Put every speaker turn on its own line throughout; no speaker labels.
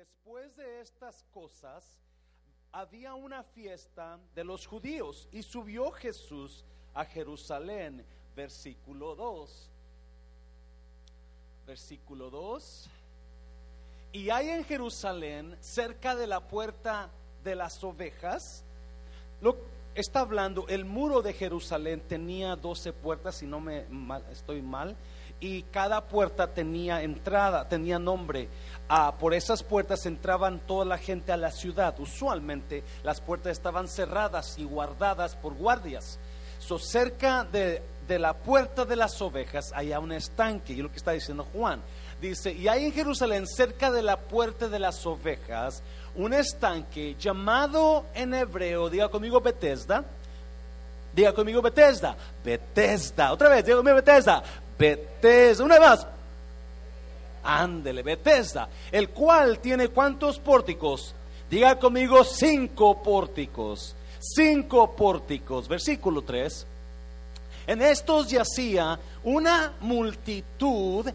después de estas cosas, había una fiesta de los judíos y subió Jesús a Jerusalén, versículo 2. Versículo 2. Y hay en Jerusalén, cerca de la puerta de las ovejas, lo está hablando, el muro de Jerusalén tenía 12 puertas, si no me estoy mal, y cada puerta tenía entrada, tenía nombre. Ah, por esas puertas entraban toda la gente a la ciudad. Usualmente las puertas estaban cerradas y guardadas por guardias. So, cerca de, de la puerta de las ovejas hay un estanque, y lo que está diciendo Juan. Dice, y hay en Jerusalén, cerca de la puerta de las ovejas, un estanque llamado en hebreo, diga conmigo Bethesda, diga conmigo Bethesda, Bethesda, otra vez, diga conmigo Bethesda, Bethesda, una vez más, ándele, Bethesda, el cual tiene cuántos pórticos, diga conmigo cinco pórticos, cinco pórticos, versículo 3. En estos yacía una multitud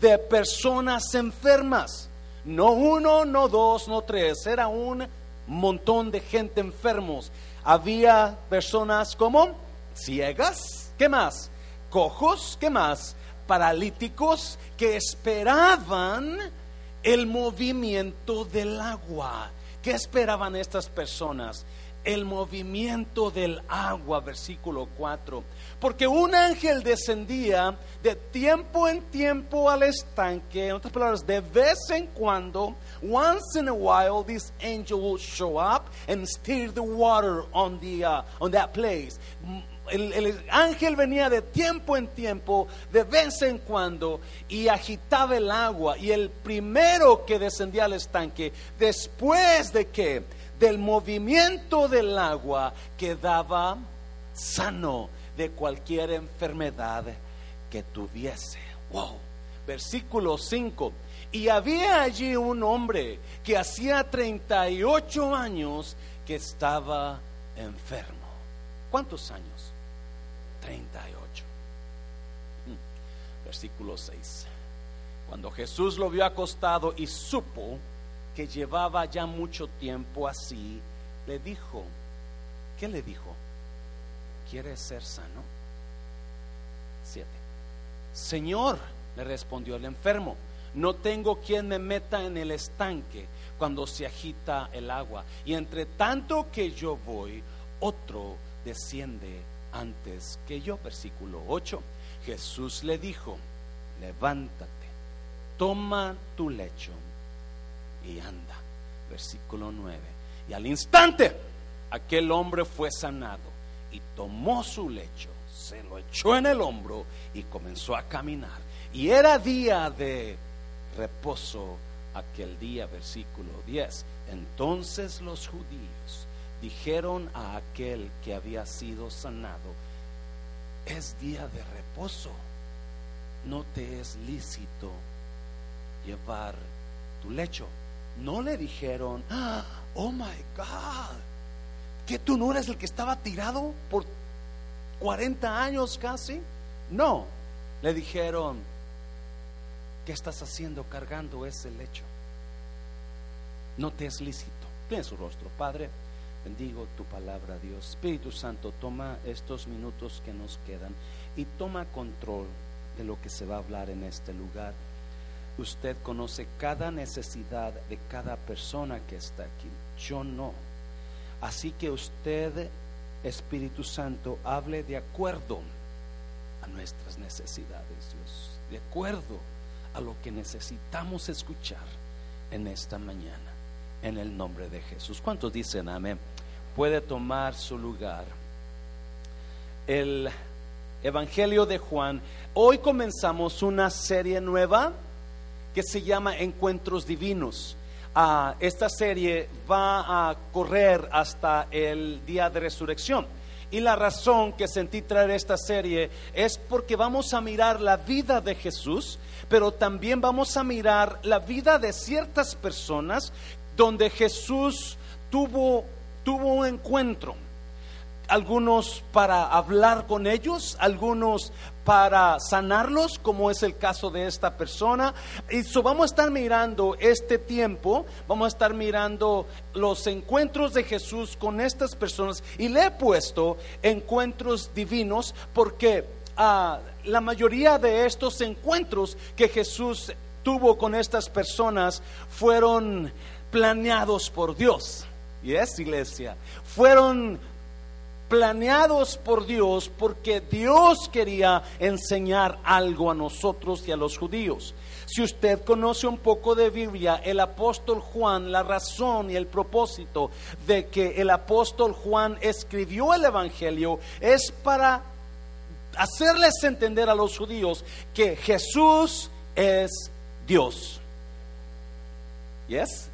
de personas enfermas. No uno, no dos, no tres. Era un montón de gente enfermos. Había personas como ciegas, ¿qué más? Cojos, ¿qué más? Paralíticos que esperaban el movimiento del agua. ¿Qué esperaban estas personas? El movimiento del agua, versículo 4 porque un ángel descendía de tiempo en tiempo al estanque, en otras palabras, de vez en cuando, once in a while, this angel will show up and stir the water on, the, uh, on that place. El, el, ángel venía de tiempo en tiempo, de vez en cuando, y agitaba el agua. Y el primero que descendía al estanque, después de que, del movimiento del agua, quedaba sano de cualquier enfermedad que tuviese. Wow. Versículo 5. Y había allí un hombre que hacía 38 años que estaba enfermo. ¿Cuántos años? 38. Hmm. Versículo 6. Cuando Jesús lo vio acostado y supo que llevaba ya mucho tiempo así, le dijo, ¿qué le dijo? ¿quieres ser sano? Siete. Señor, le respondió el enfermo, no tengo quien me meta en el estanque cuando se agita el agua. Y entre tanto que yo voy, otro desciende antes que yo. Versículo 8. Jesús le dijo, levántate, toma tu lecho y anda. Versículo 9. Y al instante aquel hombre fue sanado y tomó su lecho, se lo echó en el hombro y comenzó a caminar. Y era día de reposo aquel día, versículo 10. Entonces los judíos dijeron a aquel que había sido sanado, es día de reposo, no te es lícito llevar tu lecho. No le dijeron, oh my God, ¿Que tú no eres el que estaba tirado por 40 años casi? No, le dijeron, ¿qué estás haciendo cargando ese lecho? No te es lícito. Tiene su rostro, Padre. Bendigo tu palabra, Dios. Espíritu Santo, toma estos minutos que nos quedan y toma control de lo que se va a hablar en este lugar. Usted conoce cada necesidad de cada persona que está aquí. Yo no. Así que usted, Espíritu Santo, hable de acuerdo a nuestras necesidades, Dios, de acuerdo a lo que necesitamos escuchar en esta mañana, en el nombre de Jesús. ¿Cuántos dicen amén? Puede tomar su lugar. El Evangelio de Juan. Hoy comenzamos una serie nueva que se llama Encuentros Divinos esta serie va a correr hasta el día de resurrección. Y la razón que sentí traer esta serie es porque vamos a mirar la vida de Jesús, pero también vamos a mirar la vida de ciertas personas donde Jesús tuvo, tuvo un encuentro. Algunos para hablar con ellos, algunos para sanarlos, como es el caso de esta persona. Y so vamos a estar mirando este tiempo, vamos a estar mirando los encuentros de Jesús con estas personas y le he puesto encuentros divinos porque ah, la mayoría de estos encuentros que Jesús tuvo con estas personas fueron planeados por Dios. Y es iglesia. Fueron planeados por Dios porque Dios quería enseñar algo a nosotros y a los judíos. Si usted conoce un poco de Biblia, el apóstol Juan, la razón y el propósito de que el apóstol Juan escribió el Evangelio es para hacerles entender a los judíos que Jesús es Dios. ¿Yes?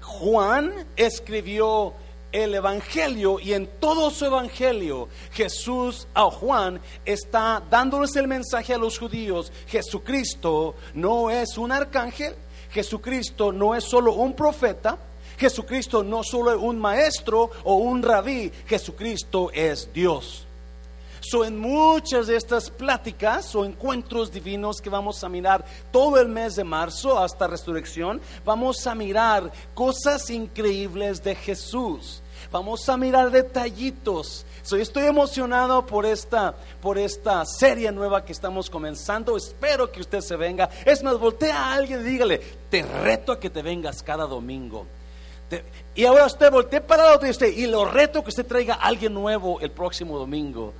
Juan escribió el Evangelio y en todo su Evangelio Jesús a Juan está dándoles el mensaje a los judíos. Jesucristo no es un arcángel, Jesucristo no es solo un profeta, Jesucristo no solo es un maestro o un rabí, Jesucristo es Dios. So, en muchas de estas pláticas o encuentros divinos que vamos a mirar todo el mes de marzo hasta resurrección, vamos a mirar cosas increíbles de Jesús. Vamos a mirar detallitos. So, estoy emocionado por esta, por esta serie nueva que estamos comenzando. Espero que usted se venga. Es más, voltea a alguien y dígale, te reto a que te vengas cada domingo. y ahora usted voltea para lado de usted y lo reto que usted traiga a alguien nuevo el próximo domingo.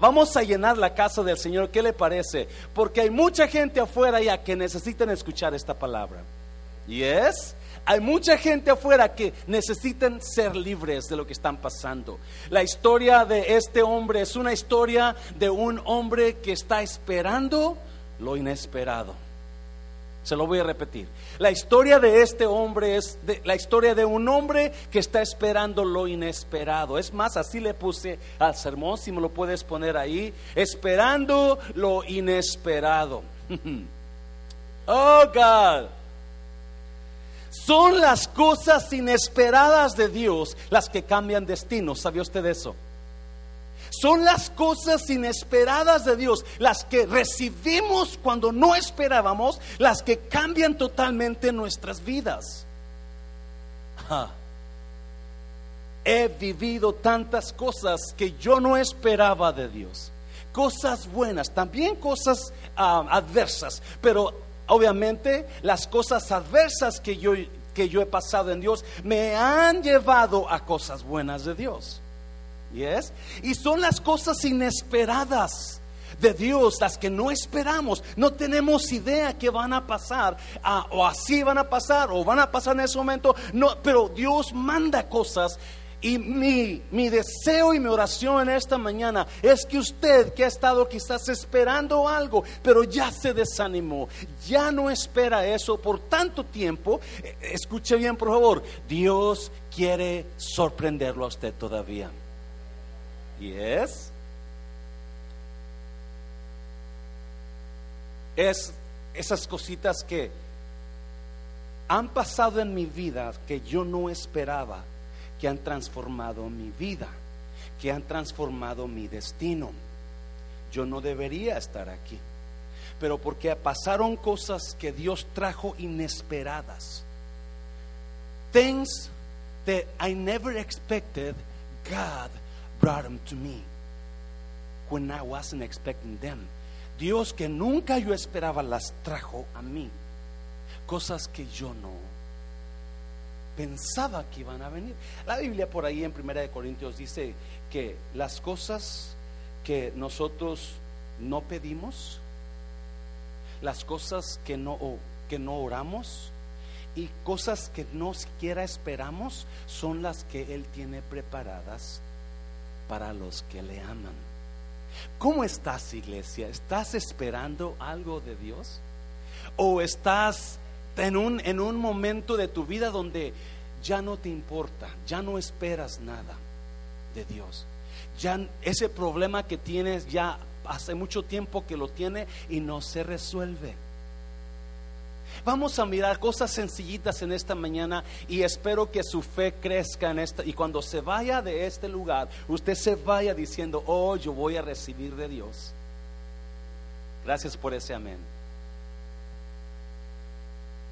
Vamos a llenar la casa del Señor. ¿Qué le parece? Porque hay mucha gente afuera ya que necesitan escuchar esta palabra. ¿Y es? Hay mucha gente afuera que necesitan ser libres de lo que están pasando. La historia de este hombre es una historia de un hombre que está esperando lo inesperado. Se lo voy a repetir. La historia de este hombre es la historia de un hombre que está esperando lo inesperado. Es más, así le puse al sermón, si me lo puedes poner ahí, esperando lo inesperado. oh God. Son las cosas inesperadas de Dios las que cambian destinos. ¿Sabía usted eso? Son las cosas inesperadas de Dios, las que recibimos cuando no esperábamos, las que cambian totalmente nuestras vidas. He vivido tantas cosas que yo no esperaba de Dios. Cosas buenas, también cosas ah, adversas, pero obviamente las cosas adversas que yo, que yo he pasado en Dios me han llevado a cosas buenas de Dios. ¿Yes? Y son las cosas inesperadas de Dios, las que no esperamos, no tenemos idea que van a pasar, ah, o así van a pasar, o van a pasar en ese momento, no, pero Dios manda cosas. Y mi, mi, deseo y mi oración en esta mañana es que usted que ha estado quizás esperando algo, pero ya se desanimó, ya no espera eso por tanto tiempo, eh, escuche bien por favor, Dios quiere sorprenderlo a usted todavía. ¿Y es? Es esas cositas que han pasado en mi vida que yo no esperaba que han transformado mi vida, que han transformado mi destino. Yo no debería estar aquí, pero porque pasaron cosas que Dios trajo inesperadas. Things that I never expected, God brought them to me when I wasn't expecting them. Dios que nunca yo esperaba las trajo a mí. Cosas que yo no pensaba que iban a venir. La Biblia por ahí en Primera de Corintios dice que las cosas que nosotros no pedimos, las cosas que no, que no oramos y cosas que no siquiera esperamos son las que Él tiene preparadas para los que le aman. ¿Cómo estás, iglesia? ¿Estás esperando algo de Dios? ¿O estás en un, en un momento de tu vida donde ya no te importa, ya no esperas nada de Dios. Ya ese problema que tienes ya hace mucho tiempo que lo tiene y no se resuelve. Vamos a mirar cosas sencillitas en esta mañana y espero que su fe crezca en esta. Y cuando se vaya de este lugar, usted se vaya diciendo, oh, yo voy a recibir de Dios. Gracias por ese amén.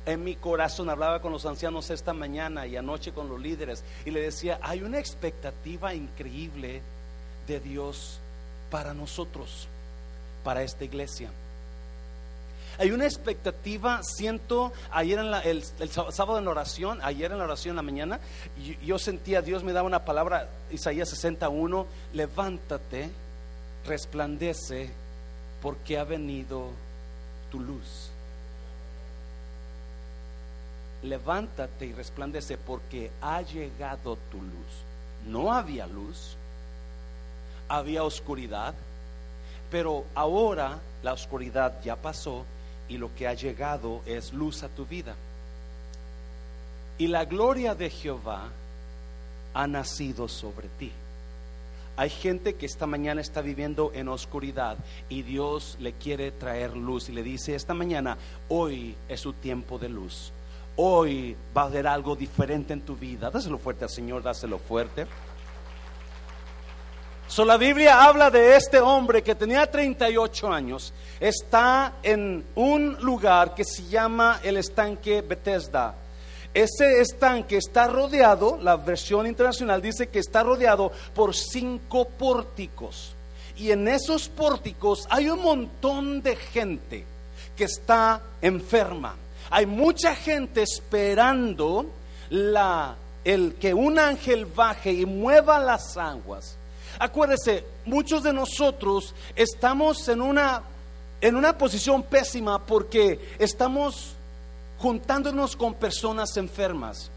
En mi corazón hablaba con los ancianos esta mañana y anoche con los líderes y le decía, hay una expectativa increíble de Dios para nosotros, para esta iglesia. Hay una expectativa, siento, ayer en el, sábado en la oración, ayer en la oración en la mañana, yo, yo sentía, Dios me daba una palabra, Isaías 61, levántate, resplandece, porque ha venido tu luz. Levántate y resplandece porque ha llegado tu luz. No había luz, había oscuridad, pero ahora la oscuridad ya pasó y lo que ha llegado es luz a tu vida. Y la gloria de Jehová ha nacido sobre ti. Hay gente que esta mañana está viviendo en oscuridad y Dios le quiere traer luz y le dice esta mañana, hoy es su tiempo de luz. Hoy va a haber algo diferente en tu vida. Dáselo fuerte al Señor, dáselo fuerte. So, la Biblia habla de este hombre que tenía 38 años, está en un lugar que se llama el estanque Bethesda. Ese estanque está rodeado, la versión internacional dice que está rodeado por cinco pórticos. Y en esos pórticos hay un montón de gente que está enferma. Hay mucha gente esperando la, el que un ángel baje y mueva las aguas Acuérdese, muchos de nosotros estamos en una, en una posición pésima porque estamos juntándonos con personas enfermas.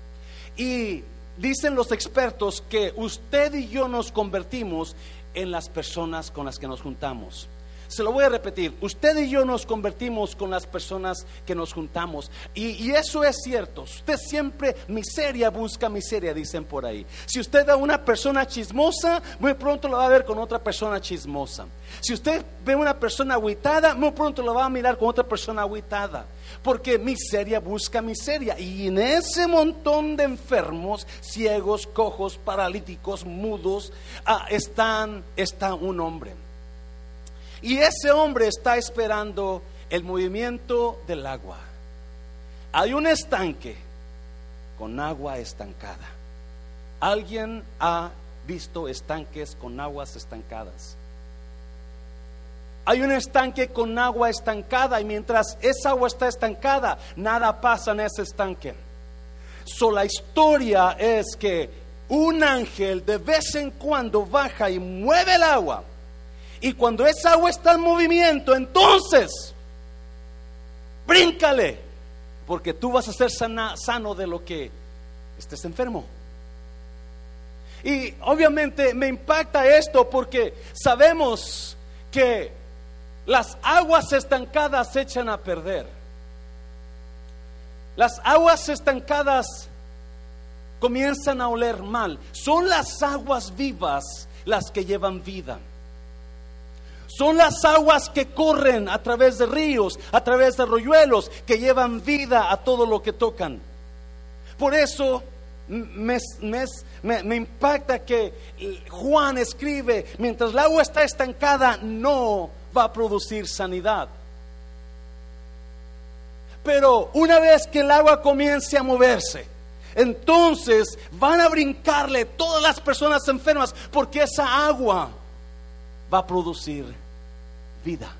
Y dicen los expertos que usted y yo nos convertimos en las personas con las que nos juntamos. Se lo voy a repetir, usted y yo nos convertimos con las personas que nos juntamos. Y, eso es cierto, usted siempre miseria busca miseria, dicen por ahí. Si usted ve a una persona chismosa, muy pronto lo va a ver con otra persona chismosa. Si usted ve a una persona aguitada, muy pronto lo va a mirar con otra persona aguitada. Porque miseria busca miseria. Y en ese montón de enfermos, ciegos, cojos, paralíticos, mudos, ah, están, está un hombre. Y ese hombre está esperando el movimiento del agua. Hay un estanque con agua estancada. ¿Alguien ha visto estanques con aguas estancadas? Hay un estanque con agua estancada y mientras esa agua está estancada, nada pasa en ese estanque. So, la historia es que un ángel de vez en cuando baja y mueve el agua y cuando esa agua está en movimiento, entonces, bríncale, porque tú vas a ser sano de lo que estés enfermo. Y obviamente me impacta esto porque sabemos que las aguas estancadas se echan a perder. Las aguas estancadas comienzan a oler mal. Son las aguas vivas las que llevan vida. Son las aguas que corren a través de ríos, a través de arroyuelos, que llevan vida a todo lo que tocan. Por eso me, me, impacta que Juan escribe, mientras el agua está estancada, no va a producir sanidad. Pero una vez que el agua comience a moverse, entonces van a brincarle todas las personas enfermas porque esa agua va a producir vida.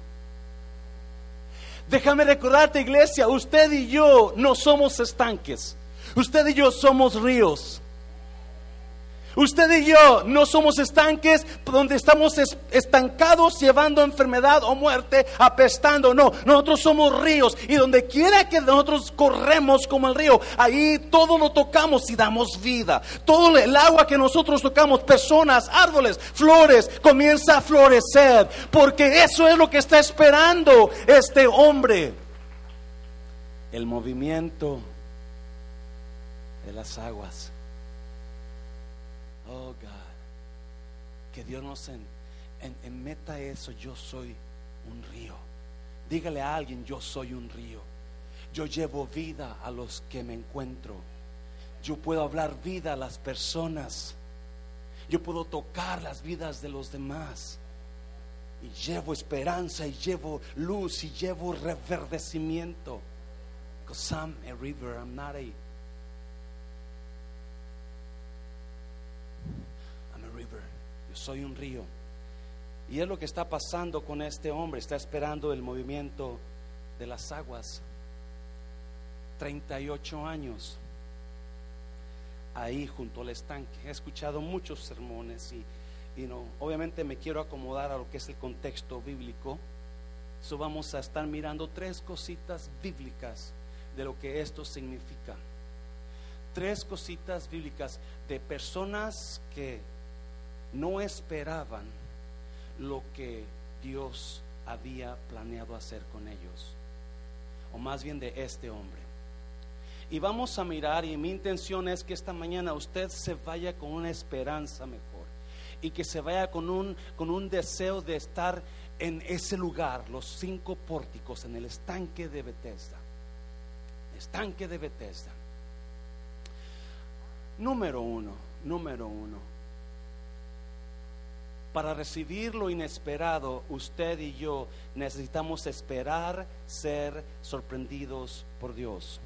Déjame recordarte, iglesia, usted y yo no somos estanques. Usted y yo somos ríos. Usted y yo no somos estanques donde estamos estancados llevando enfermedad o muerte, apestando. No, nosotros somos ríos y donde quiera que nosotros corremos como el río, ahí todo lo tocamos y damos vida. Todo el agua que nosotros tocamos, personas, árboles, flores, comienza a florecer. Porque eso es lo que está esperando este hombre. El movimiento de las aguas Oh God, que Dios nos en, meta eso, yo soy un río. Dígale a alguien, yo soy un río. Yo llevo vida a los que me encuentro. Yo puedo hablar vida a las personas. Yo puedo tocar las vidas de los demás. Y llevo esperanza y llevo luz y llevo reverdecimiento. Because I'm a river, I'm not a I'm a river. Soy un río. Y es lo que está pasando con este hombre. Está esperando el movimiento de las aguas. 38 años ahí junto al estanque. He escuchado muchos sermones y, no, obviamente me quiero acomodar a lo que es el contexto bíblico. So vamos a estar mirando tres cositas bíblicas de lo que esto significa. Tres cositas bíblicas de personas que no esperaban lo que Dios había planeado hacer con ellos, o más bien de este hombre. Y vamos a mirar, y mi intención es que esta mañana usted se vaya con una esperanza mejor y que se vaya con un, con un deseo de estar en ese lugar, los cinco pórticos, en el estanque de Bethesda. Estanque de Bethesda. Número uno, número uno. Para recibir lo inesperado, usted y yo necesitamos esperar ser sorprendidos por Dios.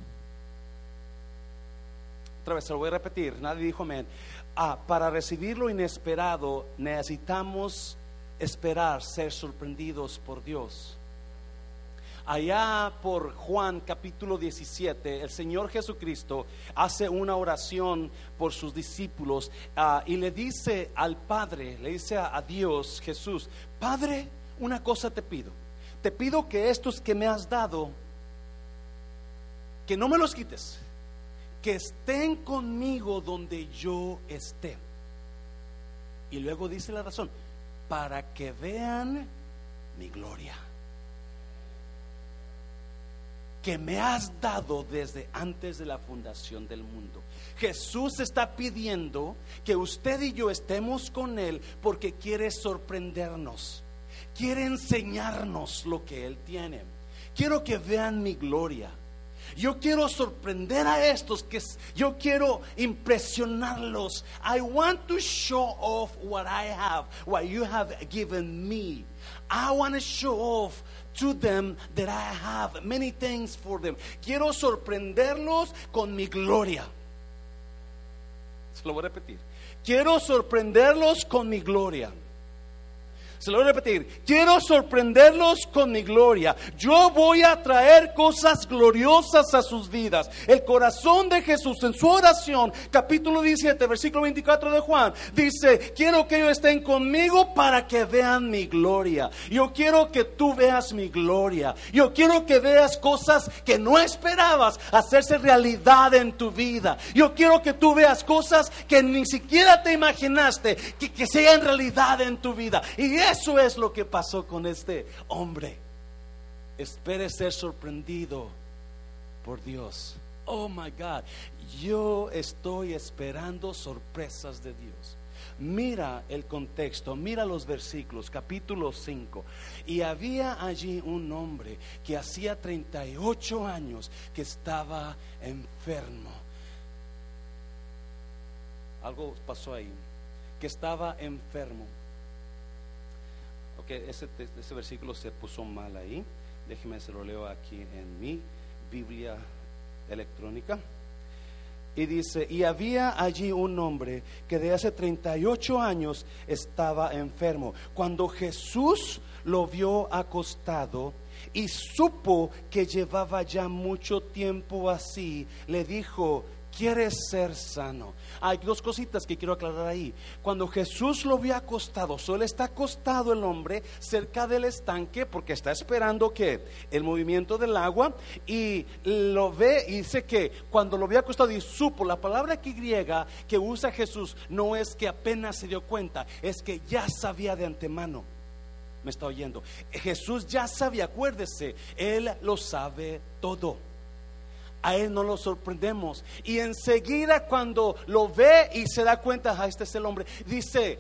Otra vez se lo voy a repetir, nadie dijo amén. Ah, para recibir lo inesperado necesitamos esperar ser sorprendidos por Dios. Allá por Juan capítulo 17, el Señor Jesucristo hace una oración por sus discípulos ah, y le dice al Padre, le dice a, a Dios Jesús, Padre, una cosa te pido. Te pido que estos que me has dado, que no me los quites que estén conmigo donde yo esté. Y luego dice la razón, para que vean mi gloria, que me has dado desde antes de la fundación del mundo. Jesús está pidiendo que usted y yo estemos con Él porque quiere sorprendernos, quiere enseñarnos lo que Él tiene. Quiero que vean mi gloria. Yo quiero sorprender a estos que yo quiero impresionarlos. I want to show off what I have, what you have given me. I want to show off to them that I have many things for them. Quiero sorprenderlos con mi gloria. Se lo voy a repetir. Quiero sorprenderlos con mi gloria. Se lo voy a repetir. Quiero sorprenderlos con mi gloria. Yo voy a traer cosas gloriosas a sus vidas. El corazón de Jesús en su oración, capítulo 17, versículo 24 de Juan, dice, quiero que ellos estén conmigo para que vean mi gloria. Yo quiero que tú veas mi gloria. Yo quiero que veas cosas que no esperabas hacerse realidad en tu vida. Yo quiero que tú veas cosas que ni siquiera te imaginaste que, que sean realidad en tu vida. Y eso es lo que pasó con este hombre. Espere ser sorprendido por Dios. Oh my God, yo estoy esperando sorpresas de Dios. Mira el contexto, mira los versículos, capítulo 5. Y había allí un hombre que hacía 38 años que estaba enfermo. Algo pasó ahí, que estaba enfermo que ese, ese versículo se puso mal ahí. Déjeme se lo leo aquí en mi Biblia electrónica. Y dice, y había allí un hombre que de hace 38 años estaba enfermo. Cuando Jesús lo vio acostado y supo que llevaba ya mucho tiempo así, le dijo, quieres ser sano. Hay dos cositas que quiero aclarar ahí. Cuando Jesús lo vio acostado, solo está acostado el hombre cerca del estanque porque está esperando que el movimiento del agua y lo ve y dice que cuando lo vio acostado y supo, la palabra que griega que usa Jesús no es que apenas se dio cuenta, es que ya sabía de antemano. Me está oyendo. Jesús ya sabía, acuérdese, Él lo sabe todo a Él no lo sorprendemos. Y enseguida cuando lo ve y se da cuenta, ah, este es el hombre, dice,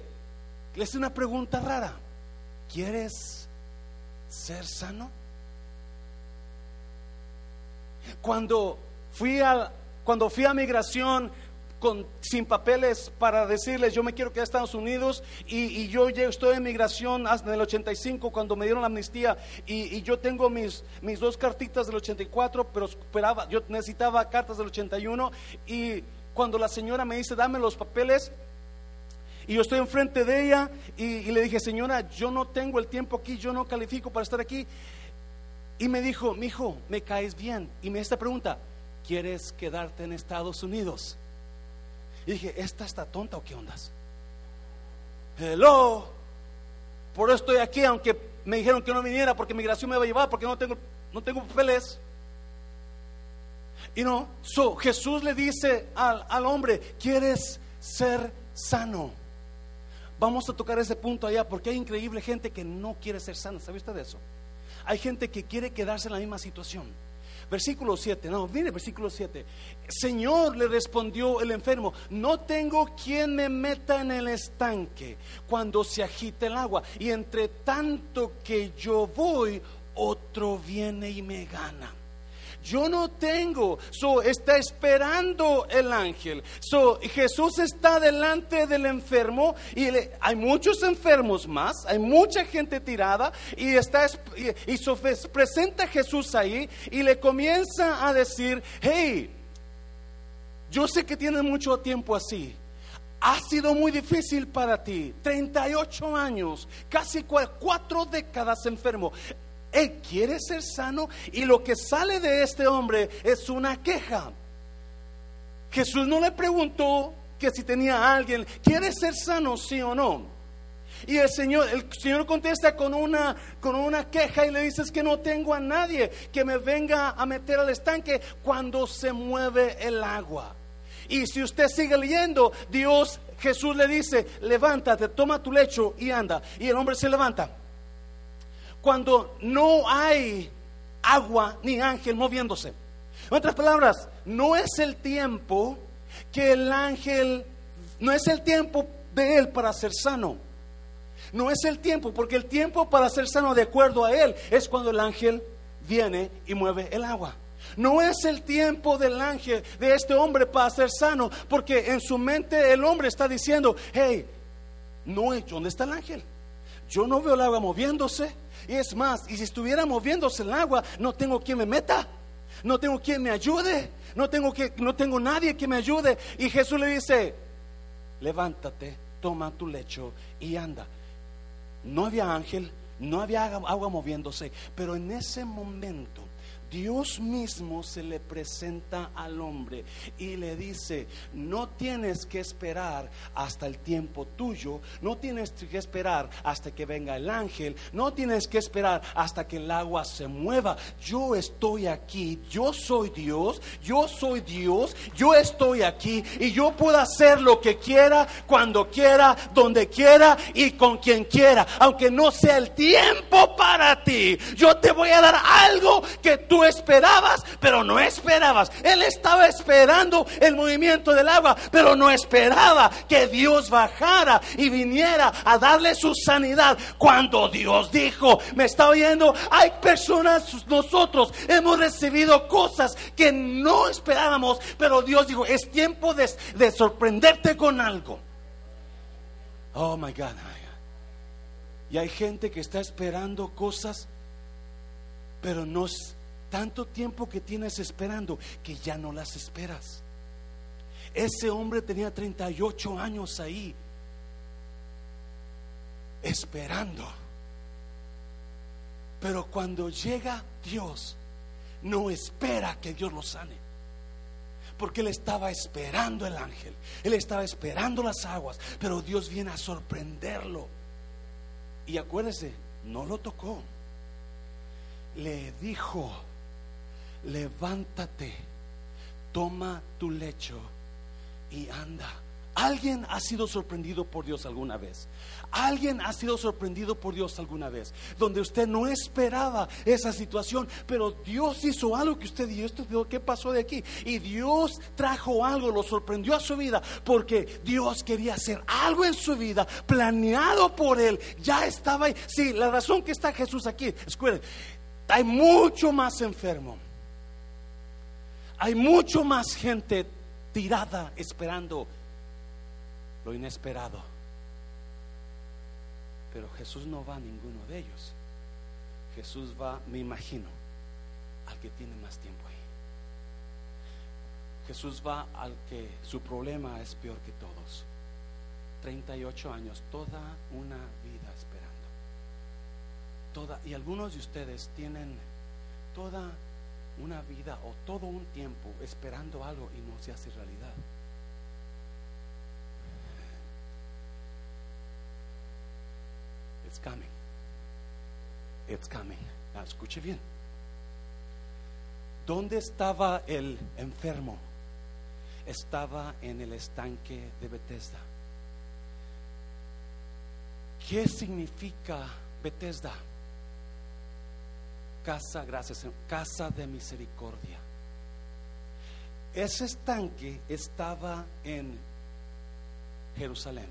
le hace una pregunta rara, ¿quieres ser sano? Cuando fui a, cuando fui a migración con, sin papeles para decirles yo me quiero quedar a Estados Unidos y, yo estoy en migración hasta el 85 cuando me dieron la amnistía y, yo tengo mis, mis dos cartitas del 84 pero esperaba, yo necesitaba cartas del 81 y cuando la señora me dice dame los papeles y yo estoy enfrente de ella y, le dije, señora, yo no tengo el tiempo aquí, yo no califico para estar aquí. Y me dijo, mi hijo, me caes bien. Y me esta pregunta, ¿quieres quedarte en Estados Unidos? Y dije, ¿esta está tonta o qué ondas? Hello, por eso estoy aquí, aunque me dijeron que no viniera porque migración me va a llevar, porque no tengo, no tengo papeles. Y no, so, Jesús le dice al, al hombre, ¿quieres ser sano? Vamos a tocar ese punto allá porque hay increíble gente que no quiere ser sana. ¿Sabe usted de eso? Hay gente que quiere quedarse en la misma situación. Versículo 7, no, mire versículo 7. Señor, le respondió el enfermo, no tengo quien me meta en el estanque cuando se agite el agua. Y entre tanto que yo voy, otro viene y me gana. Yo no tengo. So, está esperando el ángel. So, Jesús está delante del enfermo y hay muchos enfermos más, hay mucha gente tirada y está y, y presenta Jesús ahí y le comienza a decir, hey, yo sé que tienes mucho tiempo así. Ha sido muy difícil para ti, 38 años, casi cuatro décadas enfermo. Él quiere ser sano y lo que sale de este hombre es una queja. Jesús no le preguntó que si tenía alguien, ¿quiere ser sano, sí o no? Y el Señor, el Señor contesta con una, con una queja y le dice que no tengo a nadie que me venga a meter al estanque cuando se mueve el agua. Y si usted sigue leyendo, Dios, Jesús le dice, levántate, toma tu lecho y anda. Y el hombre se levanta cuando no hay agua ni ángel moviéndose. En otras palabras, no es el tiempo que el ángel, no es el tiempo de él para ser sano. No es el tiempo, porque el tiempo para ser sano de acuerdo a él es cuando el ángel viene y mueve el agua. No es el tiempo del ángel, de este hombre para ser sano, porque en su mente el hombre está diciendo, hey, no, ¿dónde está el ángel? Yo no veo el agua moviéndose. Y es más, y si estuviera moviéndose el agua, no tengo quien me meta. No tengo quien me ayude. No tengo, que, no tengo nadie que me ayude. Y Jesús le dice, levántate, toma tu lecho y anda. No había ángel, no había agua moviéndose, pero en ese momento Dios mismo se le presenta al hombre y le dice, no tienes que esperar hasta el tiempo tuyo, no tienes que esperar hasta que venga el ángel, no tienes que esperar hasta que el agua se mueva. Yo estoy aquí, yo soy Dios, yo soy Dios, yo estoy aquí y yo puedo hacer lo que quiera, cuando quiera, donde quiera y con quien quiera, aunque no sea el tiempo para ti. Yo te voy a dar algo que tú esperabas, pero no esperabas. Él estaba esperando el movimiento del agua, pero no esperaba que Dios bajara y viniera a darle su sanidad. Cuando Dios dijo, me está oyendo, hay personas, nosotros hemos recibido cosas que no esperábamos, pero Dios dijo, es tiempo de, de sorprenderte con algo. Oh my God. Y hay gente que está esperando cosas, pero no, tanto tiempo que tienes esperando que ya no las esperas. Ese hombre tenía 38 años ahí, esperando. Pero cuando llega Dios, no espera que Dios lo sane. Porque él estaba esperando el ángel, él estaba esperando las aguas, pero Dios viene a sorprenderlo. Y acuérdese, no lo tocó. Le dijo, levántate, toma tu lecho y anda. ¿Alguien ha sido sorprendido por Dios alguna vez? ¿Alguien ha sido sorprendido por Dios alguna vez? Donde usted no esperaba esa situación, pero Dios hizo algo que usted dijo, ¿qué pasó de aquí? Y Dios trajo algo, lo sorprendió a su vida, porque Dios quería hacer algo en su vida, planeado por Él, ya estaba ahí. Sí, la razón que está Jesús aquí, escuchen, hay mucho más enfermo Hay mucho más gente tirada esperando lo inesperado. Pero Jesús no va a ninguno de ellos. Jesús va, me imagino, al que tiene más tiempo ahí. Jesús va al que su problema es peor que todos. 38 años, toda una vida esperando. Toda, y algunos de ustedes tienen toda una vida o todo un tiempo esperando algo y no se hace realidad. It's coming. It's coming. escuche bien. ¿Dónde estaba el enfermo? Estaba en el estanque de Bethesda. ¿Qué significa Bethesda? Casa, gracias, casa de misericordia. Ese estanque estaba en Jerusalén.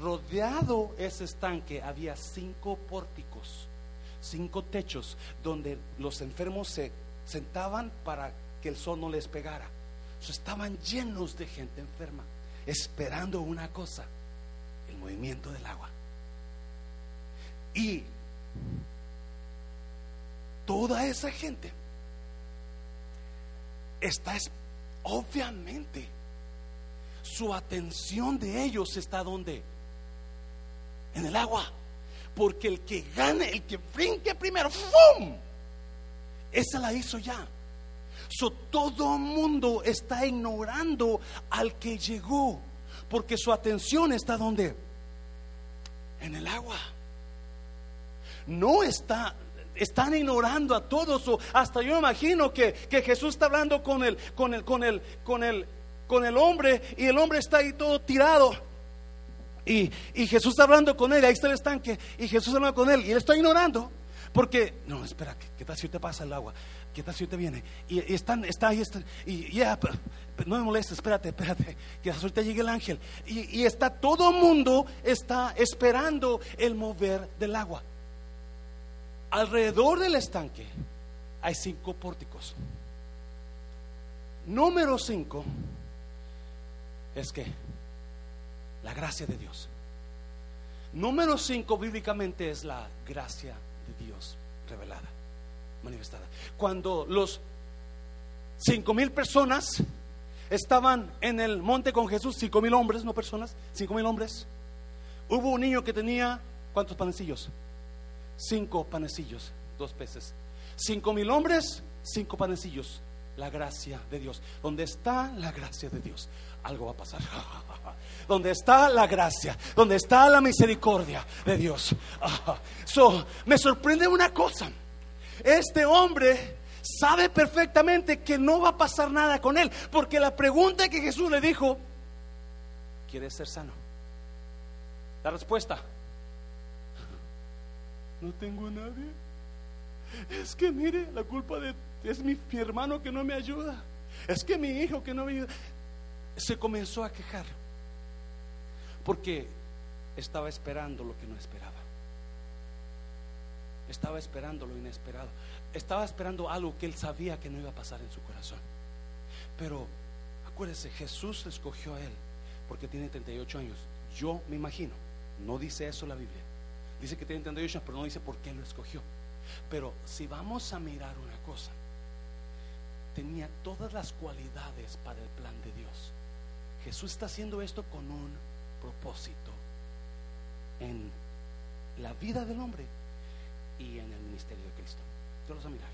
Rodeado ese estanque había cinco pórticos, cinco techos donde los enfermos se sentaban para que el sol no les pegara. estaban llenos de gente enferma, esperando una cosa, el movimiento del agua. Y toda esa gente está obviamente su atención de ellos está donde en el agua. Porque el que gane el que brinque primero ¡fum! esa la hizo ya. So, todo mundo está ignorando al que llegó porque su atención está donde en el agua. No está están ignorando a todos. O hasta yo imagino que, Jesús está hablando con el, con el, con el, con el, con el hombre y el hombre está ahí todo tirado. Y, Jesús está hablando con él, ahí está el estanque, y Jesús está hablando con él, y él está ignorando, porque, no, espera, ¿qué, tal si te pasa el agua? ¿Qué tal si te viene? Y, están, está ahí, y ya, no me molestes, espérate, espérate, que ahorita llegue el ángel. Y, y está, todo mundo está esperando el mover del agua. Alrededor del estanque hay cinco pórticos. Número cinco es que la gracia de Dios. Número cinco bíblicamente es la gracia de Dios revelada, manifestada. Cuando los cinco mil personas estaban en el monte con Jesús, cinco mil hombres, no personas, cinco mil hombres, hubo un niño que tenía, ¿cuántos panecillos? Cinco panecillos, dos peces. Cinco mil hombres, cinco panecillos. La gracia de Dios. Donde está la gracia de Dios, algo va a pasar. Donde está la gracia, donde está la misericordia de Dios. So, me sorprende una cosa. Este hombre sabe perfectamente que no va a pasar nada con él, porque la pregunta que Jesús le dijo, ¿quieres ser sano? La respuesta, no tengo nadie. Es que mire, la culpa de es mi, hermano que no me ayuda. Es que mi hijo que no me ayuda. Se comenzó a quejar porque estaba esperando lo que no esperaba. Estaba esperando lo inesperado. Estaba esperando algo que él sabía que no iba a pasar en su corazón. Pero acuérdese, Jesús escogió a él porque tiene 38 años. Yo me imagino, no dice eso la Biblia Dice que tiene 38 pero no dice por qué lo escogió. Pero si vamos a mirar una cosa, tenía todas las cualidades para el plan de Dios. Jesús está haciendo esto con un propósito en la vida del hombre y en el ministerio de Cristo. Vamos a mirar.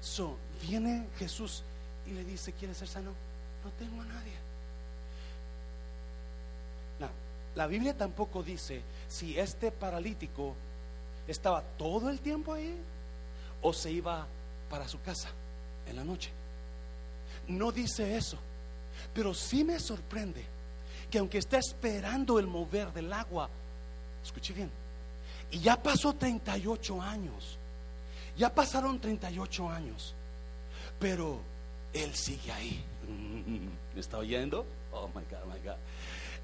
So, viene Jesús y le dice, ¿quieres ser sano? No tengo a nadie. La Biblia tampoco dice si este paralítico estaba todo el tiempo ahí o se iba para su casa en la noche. No dice eso. Pero sí me sorprende que aunque está esperando el mover del agua, escuche bien, y ya pasó 38 años, ya pasaron 38 años, pero él sigue ahí. ¿Me está oyendo? Oh my God, my God.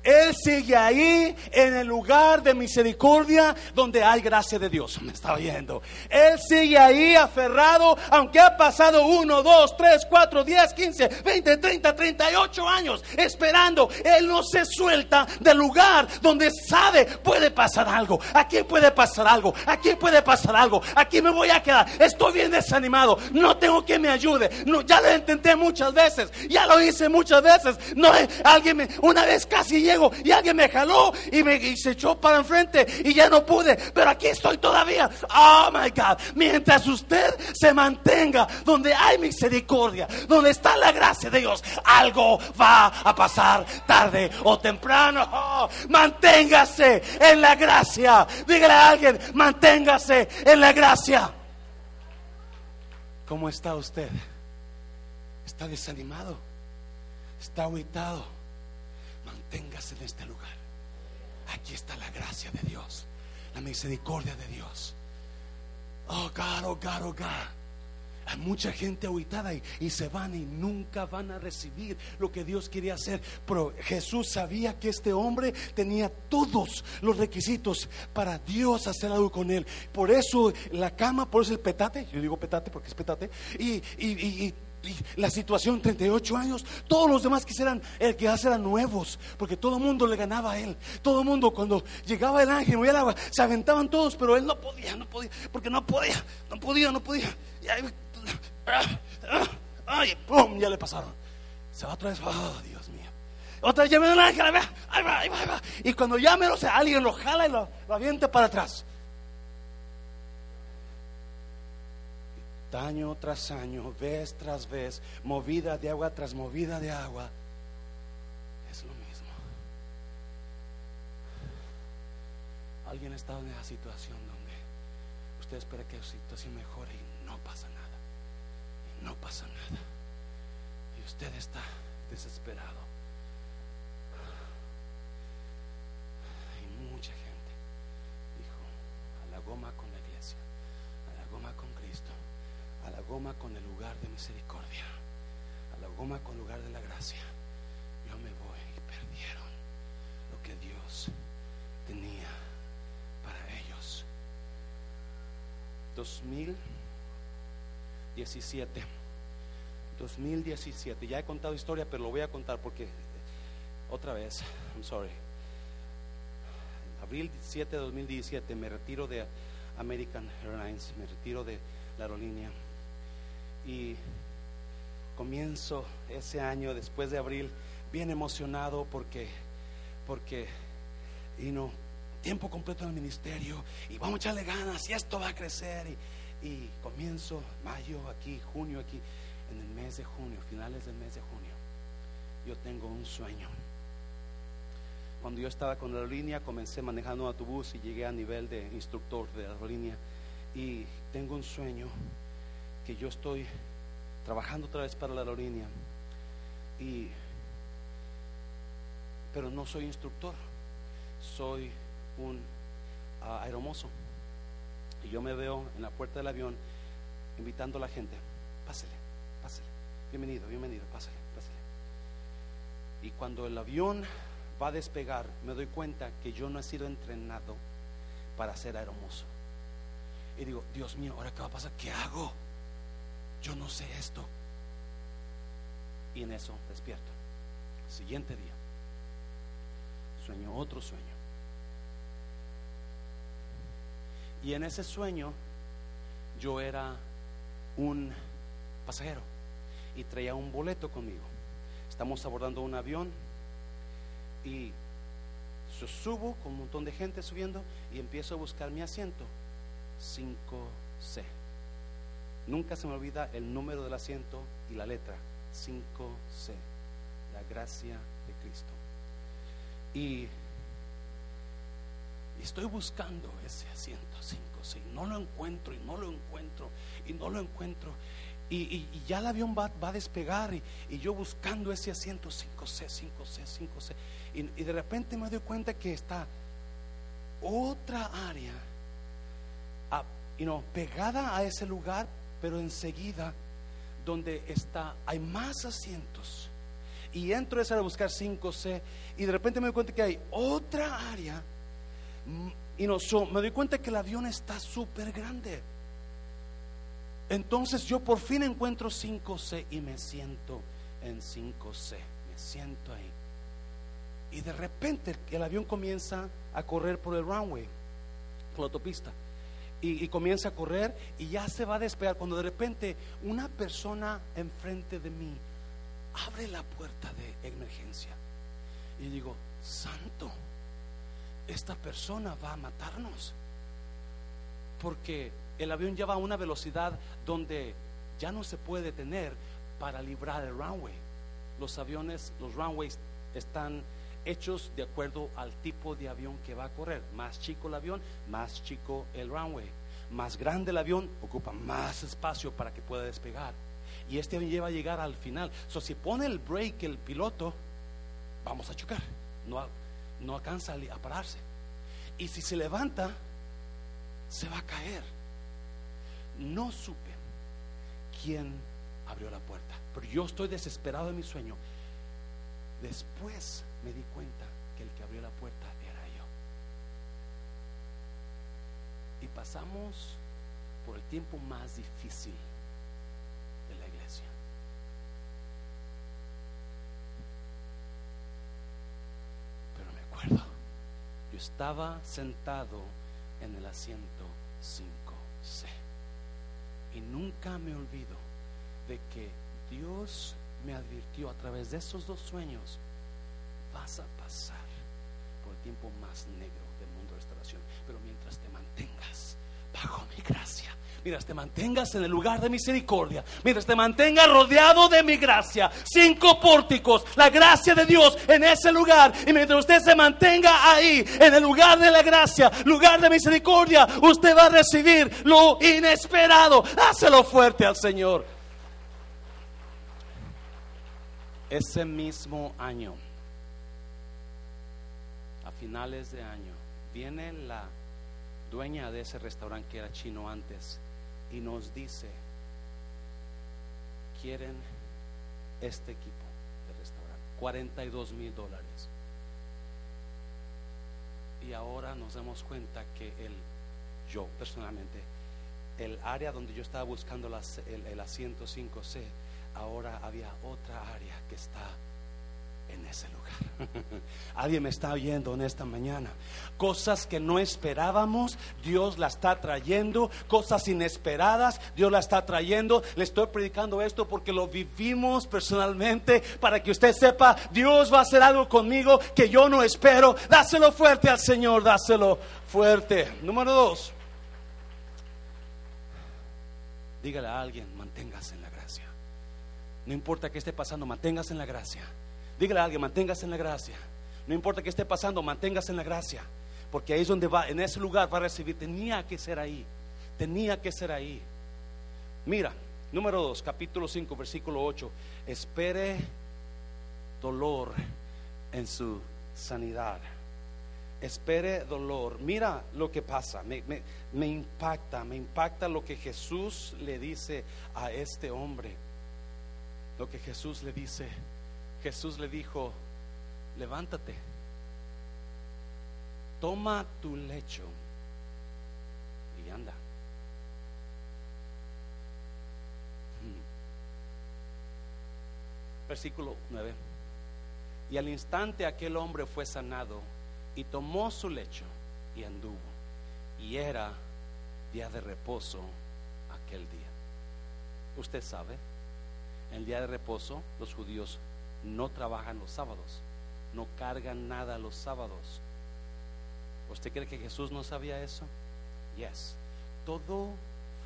Él sigue ahí en el lugar de misericordia donde hay gracia de Dios. Me está oyendo. Él sigue ahí aferrado, aunque ha pasado uno, dos, tres, cuatro, diez, quince, veinte, treinta, treinta y ocho años esperando. Él no se suelta del lugar donde sabe puede pasar algo. Aquí puede pasar algo. Aquí puede pasar algo. Aquí me voy a quedar. Estoy bien desanimado. No tengo que me ayude. No, ya lo intenté muchas veces. Ya lo hice muchas veces. No, alguien me, una vez casi y alguien me jaló y me se echó para enfrente y ya no pude, pero aquí estoy todavía. Oh my God, mientras usted se mantenga donde hay misericordia, donde está la gracia de Dios, algo va a pasar tarde o temprano. Oh, manténgase en la gracia. Dígale a alguien, manténgase en la gracia. ¿Cómo está usted? ¿Está desanimado? ¿Está aguitado? Manténgase en este lugar. Aquí está la gracia de Dios, la misericordia de Dios. Oh God, oh God, oh God. Hay mucha gente agitada y, y, se van y nunca van a recibir lo que Dios quería hacer. Pero Jesús sabía que este hombre tenía todos los requisitos para Dios hacer algo con él. Por eso la cama, por eso el petate, yo digo petate porque es petate, y, y, y la situación, 38 años, todos los demás quisieran el que hace eran nuevos, porque todo el mundo le ganaba a él. Todo el mundo cuando llegaba el ángel, el agua, se aventaban todos, pero él no podía, no podía, porque no podía, no podía, no podía. Y ahí, ay, ¡pum! Ya le pasaron. Se va otra vez, oh Dios mío. Otra vez llame al ángel, ahí. Y cuando o sea, alguien lo jala y lo, lo avienta para atrás. Año tras año, vez tras vez, movida de agua tras movida de agua, es lo mismo. Alguien estado en esa situación donde usted espera que su situación mejore y no pasa nada. Y no pasa nada. Y usted está desesperado. Y mucha gente dijo, a la goma con la iglesia, a la goma con Cristo a la goma con el lugar de misericordia, a la goma con el lugar de la gracia. Yo me voy y perdieron lo que Dios tenía para ellos. 2017. 2017. Ya he contado historia, pero lo voy a contar porque otra vez, I'm sorry. Abril 7 de 2017 me retiro de American Airlines, me retiro de la aerolínea y comienzo ese año después de abril bien emocionado porque porque y no tiempo completo en el ministerio y vamos a echarle ganas y esto va a crecer y, y comienzo mayo aquí junio aquí en el mes de junio finales del mes de junio. Yo tengo un sueño. Cuando yo estaba con la aerolínea comencé manejando autobús y llegué a nivel de instructor de la aerolínea y tengo un sueño que yo estoy trabajando otra vez para la aerolínea y pero no soy instructor, soy un uh, aeromozo. Y yo me veo en la puerta del avión invitando a la gente, pásele, pásele, bienvenido, bienvenido, pásele, pásele. Y cuando el avión va a despegar, me doy cuenta que yo no he sido entrenado para ser aeromozo. Y digo, Dios mío, ¿ahora qué va a pasar? ¿Qué hago? Yo no sé esto. Y en eso despierto. Siguiente día, sueño otro sueño. Y en ese sueño yo era un pasajero y traía un boleto conmigo. Estamos abordando un avión y subo con un montón de gente subiendo y empiezo a buscar mi asiento 5C. Nunca se me olvida el número del asiento y la letra 5C, la gracia de Cristo. Y, estoy buscando ese asiento 5C, no lo encuentro y no lo encuentro y no lo encuentro. Y, ya el avión va, a despegar y, yo buscando ese asiento 5C, 5C, 5C. Y, de repente me doy cuenta que está otra área ah, pegada a ese lugar, pero enseguida donde está hay más asientos Y entro a esa a buscar 5C y de repente me doy cuenta que hay otra área. Y no, so, me doy cuenta que el avión está súper grande. Entonces yo por fin encuentro 5C y me siento en 5C. Me siento ahí. Y de repente el avión comienza a correr por el runway, por la autopista. Y, comienza a correr y ya se va a despegar. Cuando de repente una persona enfrente de mí abre la puerta de emergencia. Y digo, santo, esta persona va a matarnos. Porque el avión ya va a una velocidad donde ya no se puede detener para librar el runway. Los aviones, los runways están hechos de acuerdo al tipo de avión que va a correr. Más chico el avión, más chico el runway. Más grande el avión, ocupa más espacio para que pueda despegar. Y este avión lleva a llegar al final. So, si pone el brake el piloto, vamos a chocar. No, no alcanza a pararse. Y si se levanta, se va a caer. No supe quién abrió la puerta, pero yo estoy desesperado en mi sueño. Después me di cuenta que el que abrió la puerta era yo. Y pasamos por el tiempo más difícil de la iglesia. Pero me acuerdo, yo estaba sentado en el asiento 5C. Y nunca me olvido de que Dios me advirtió a través de esos dos sueños, vas a pasar por el tiempo más negro del mundo de restauración, pero mientras te mantengas bajo mi gracia, mientras te mantengas en el lugar de misericordia, mientras te mantengas rodeado de mi gracia, cinco pórticos, la gracia de Dios en ese lugar, y mientras usted se mantenga ahí, en el lugar de la gracia, lugar de misericordia, usted va a recibir lo inesperado. Hácelo fuerte al Señor. Ese mismo año, finales de año, viene la dueña de ese restaurante que era chino antes y nos dice, quieren este equipo de restaurante, 42 mil dólares. Y ahora nos damos cuenta que el, yo personalmente, el área donde yo estaba buscando las- el, el asiento 5C, ahora había otra área que está en ese lugar. Alguien me está oyendo en esta mañana. Cosas que no esperábamos, Dios la está trayendo. Cosas inesperadas, Dios la está trayendo. Le estoy predicando esto porque lo vivimos personalmente para que usted sepa, Dios va a hacer algo conmigo que yo no espero. Dáselo fuerte al Señor, dáselo fuerte. Número dos. Dígale a alguien, manténgase en la gracia. No importa qué esté pasando, manténgase en la gracia. Dígale a alguien, manténgase en la gracia. No importa qué esté pasando, manténgase en la gracia. Porque ahí es donde va, en ese lugar va a recibir. Tenía que ser ahí. Tenía que ser ahí. Mira, número 2, capítulo 5, versículo 8. Espere dolor en su sanidad. Espere dolor. Mira lo que pasa. Me, impacta, me impacta lo que Jesús le dice a este hombre. Lo que Jesús le dice. Jesús le dijo, levántate, toma tu lecho y anda. Hmm. Versículo 9. Y al instante aquel hombre fue sanado y tomó su lecho y anduvo. Y era día de reposo aquel día. Usted sabe, el día de reposo los judíos no trabajan los sábados, no cargan nada los sábados. ¿Usted cree que Jesús no sabía eso? Yes. Todo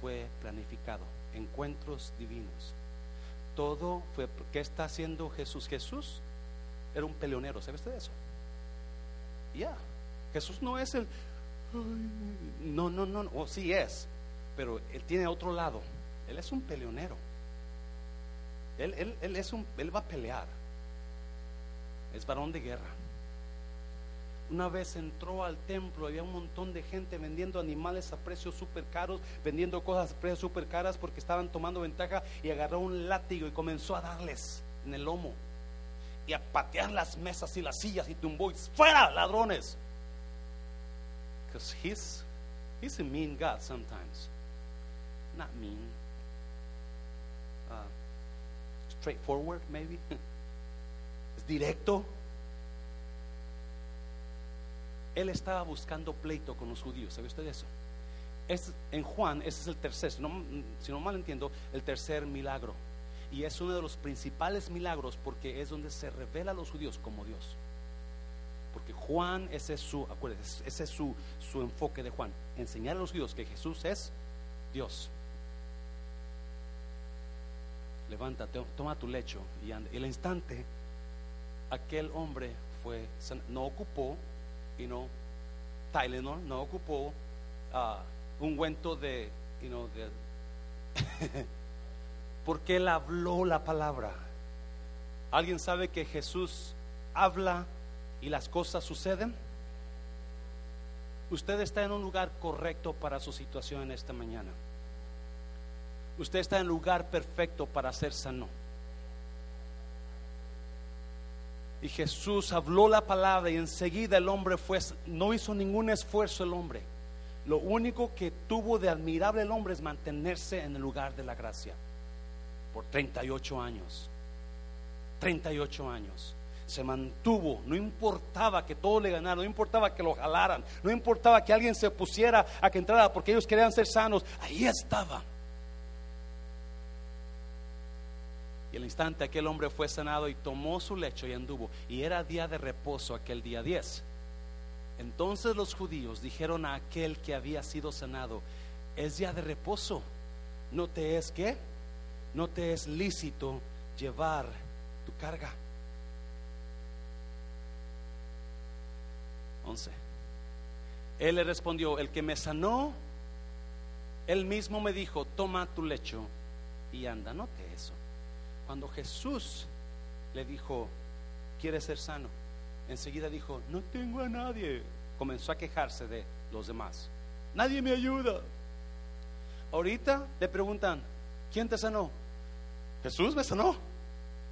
fue planificado, encuentros divinos. Todo fue, ¿qué está haciendo Jesús? Jesús era un peleonero, ¿sabe usted eso? Ya, Jesús no es el, no, no, no, o sí es, pero él tiene otro lado. Él es un peleonero. Él, él, él es un, él va a pelear. Es varón de guerra. Una vez entró al templo, había un montón de gente vendiendo animales a precios súper caros, vendiendo cosas a precios súper caras porque estaban tomando ventaja y agarró un látigo y comenzó a darles en el lomo. y a patear las mesas y las sillas y tumbó y fuera ladrones. Because he's, he's a mean God sometimes. Not mean. Uh, straightforward, maybe. directo. Él estaba buscando pleito con los judíos. ¿Sabe usted eso? Es, en Juan, ese es el tercer, si no, si no mal entiendo, el tercer milagro. Y es uno de los principales milagros porque es donde se revela a los judíos como Dios. Porque Juan, ese es su, acuérdense, ese es su, su enfoque de Juan. Enseñar a los judíos que Jesús es Dios. Levántate, toma tu lecho y anda. Y el instante, aquel hombre fue, no ocupó, y no, no ocupó uh, un cuento de, you de porque él habló la palabra. ¿Alguien sabe que Jesús habla y las cosas suceden? Usted está en un lugar correcto para su situación en esta mañana. Usted está en lugar perfecto para ser sano. Y Jesús habló la palabra y enseguida el hombre fue, no hizo ningún esfuerzo el hombre. Lo único que tuvo de admirable el hombre es mantenerse en el lugar de la gracia por 38 años. 38 años. Se mantuvo, no importaba que todo le ganara, no importaba que lo jalaran, no importaba que alguien se pusiera a que entrara porque ellos querían ser sanos, ahí estaba. Y el instante aquel hombre fue sanado y tomó su lecho y anduvo. Y era día de reposo aquel día 10. Entonces los judíos dijeron a aquel que había sido sanado, es día de reposo, ¿no te es que? no te es lícito llevar tu carga. 11. Él le respondió, el que me sanó, él mismo me dijo, toma tu lecho y anda. Note eso. Cuando Jesús le dijo, ¿quieres ser sano? Enseguida dijo, no tengo a nadie. Comenzó a quejarse de los demás. Nadie me ayuda. Ahorita le preguntan, ¿quién te sanó? Jesús me sanó.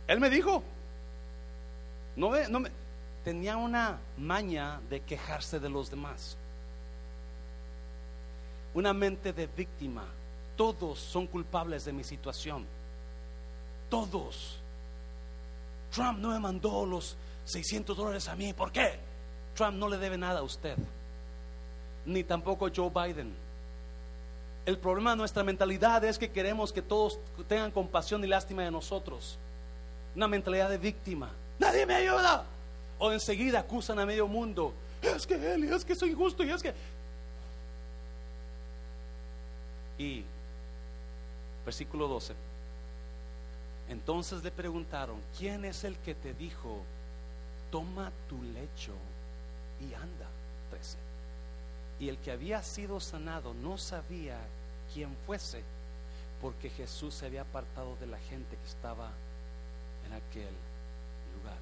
Él me dijo. No no me, tenía una maña de quejarse de los demás. Una mente de víctima. Todos son culpables de mi situación. Todos. Trump no me mandó los 600 dólares a mí. ¿Por qué? Trump no le debe nada a usted. Ni tampoco Joe Biden. El problema de nuestra mentalidad es que queremos que todos tengan compasión y lástima de nosotros. Una mentalidad de víctima. Nadie me ayuda. O enseguida acusan a medio mundo. Es que él, es que soy injusto y es que... Y versículo 12. Entonces le preguntaron, ¿quién es el que te dijo, toma tu lecho y anda? 13. Y el que había sido sanado no sabía quién fuese, porque Jesús se había apartado de la gente que estaba en aquel lugar.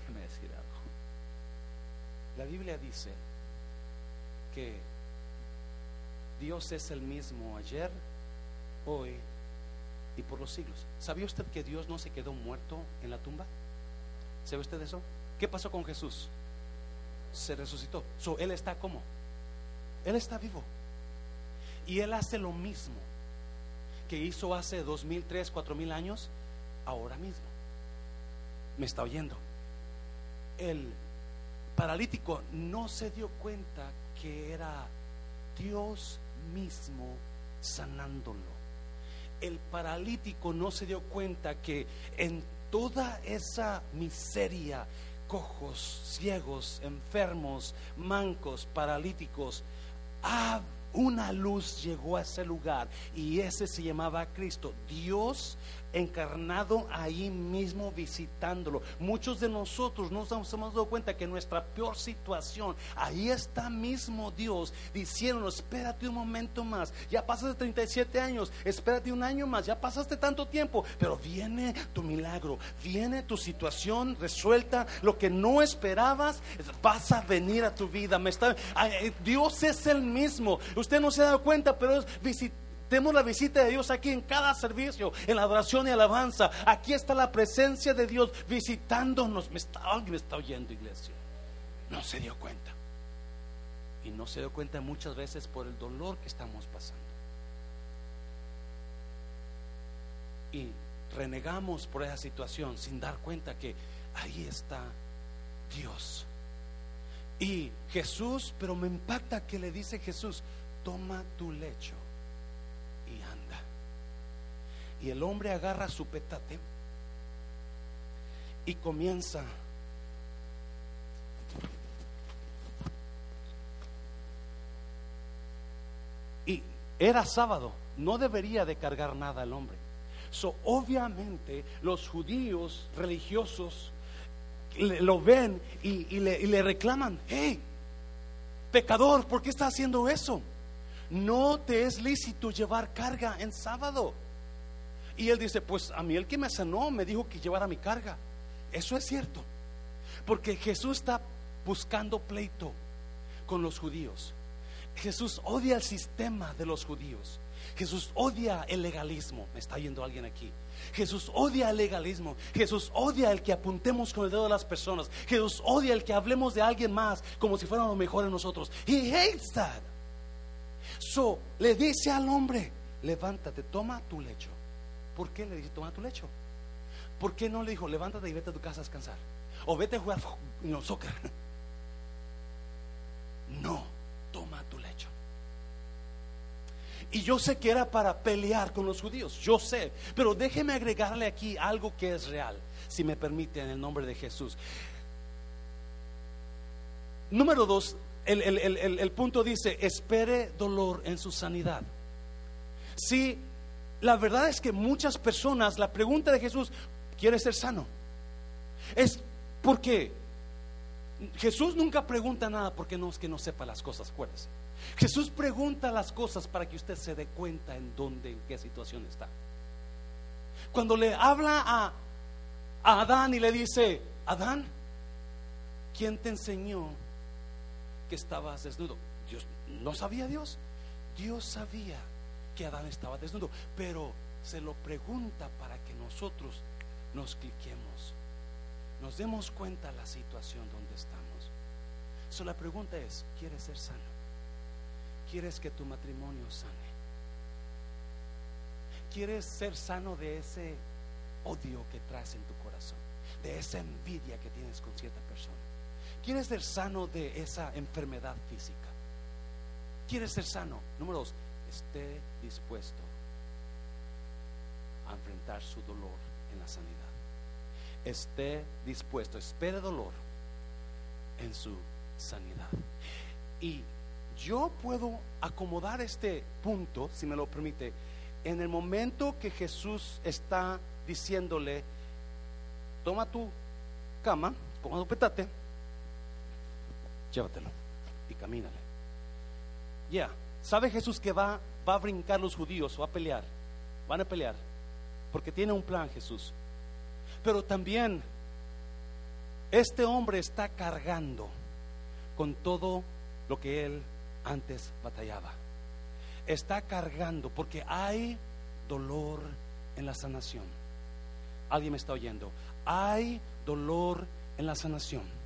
Déjeme decir algo. La Biblia dice que Dios es el mismo ayer, hoy y por los siglos. ¿Sabía usted que Dios no se quedó muerto en la tumba? ¿Sabe usted eso? ¿Qué pasó con Jesús? se resucitó. So, él está como? Él está vivo. Y él hace lo mismo que hizo hace dos mil, tres, cuatro mil años, ahora mismo. Me está oyendo. El paralítico no se dio cuenta que era Dios mismo sanándolo. El paralítico no se dio cuenta que en toda esa miseria, cojos, ciegos, enfermos, mancos, paralíticos. Ah, una luz llegó a ese lugar y ese se llamaba Cristo. Dios encarnado ahí mismo visitándolo. Muchos de nosotros no nos hemos dado cuenta que nuestra peor situación, ahí está mismo Dios diciendo, espérate un momento más, ya pasaste 37 años, espérate un año más, ya pasaste tanto tiempo, pero viene tu milagro, viene tu situación resuelta, lo que no esperabas, vas a venir a tu vida. Está, Dios es el mismo, usted no se ha dado cuenta, pero es Tenemos la visita de Dios aquí en cada servicio, en la adoración y alabanza. Aquí está la presencia de Dios visitándonos. Me está, alguien está oyendo, iglesia. No se dio cuenta. Y no se dio cuenta muchas veces por el dolor que estamos pasando. Y renegamos por esa situación sin dar cuenta que ahí está Dios. Y Jesús, pero me impacta que le dice Jesús, toma tu lecho y anda. Y el hombre agarra su petate y comienza y era sábado, no debería de cargar nada el hombre. So, obviamente los judíos religiosos lo ven y, le, reclaman, hey, pecador, ¿por qué está haciendo eso? No te es lícito llevar carga en sábado. Y él dice, pues a mí el que me sanó me dijo que llevara mi carga. Eso es cierto. Porque Jesús está buscando pleito con los judíos. Jesús odia el sistema de los judíos. Jesús odia el legalismo. ¿Me está yendo alguien aquí? Jesús odia el legalismo. Jesús odia el que apuntemos con el dedo a las personas. Jesús odia el que hablemos de alguien más como si fueran lo mejor en nosotros. He hates that. So, le dice al hombre, levántate, toma tu lecho. ¿Por qué le dice, toma tu lecho? ¿Por qué no le dijo, levántate y vete a tu casa a descansar? O vete a jugar no, soccer. No, toma tu lecho. Y yo sé que era para pelear con los judíos, yo sé, pero déjeme agregarle aquí algo que es real, si me permite, en el nombre de Jesús. Número dos, el, punto dice, espere dolor en su sanidad. Si la verdad es que muchas personas, la pregunta de Jesús, ¿quiere ser sano? Es porque Jesús nunca pregunta nada porque no es que no sepa las cosas, acuérdese. Jesús pregunta las cosas para que usted se dé cuenta en dónde, en qué situación está. Cuando le habla a, Adán y le dice, Adán, ¿quién te enseñó que estabas desnudo? Dios, ¿no sabía Dios? Dios sabía que Adán estaba desnudo, pero se lo pregunta para que nosotros nos cliquemos, nos demos cuenta de la situación donde estamos. So, la pregunta es, ¿quieres ser sano? ¿Quieres que tu matrimonio sane? ¿Quieres ser sano de ese odio que traes en tu corazón? De esa envidia que tienes con cierta persona. ¿Quieres ser sano de esa enfermedad física? ¿Quieres ser sano? Número dos, esté dispuesto a enfrentar su dolor en la sanidad. Esté dispuesto, espere dolor en su sanidad. Y yo puedo acomodar este punto, si me lo permite, en el momento que Jesús está diciéndole, toma tu cama, toma tu petate, llévatelo y camínale. Ya, ¿sabe Jesús que va, va a brincar los judíos, va a pelear? Van a pelear, porque tiene un plan Jesús. Pero también este hombre está cargando con todo lo que él antes batallaba. Está cargando porque hay dolor en la sanación. ¿Alguien me está oyendo? Hay dolor en la sanación.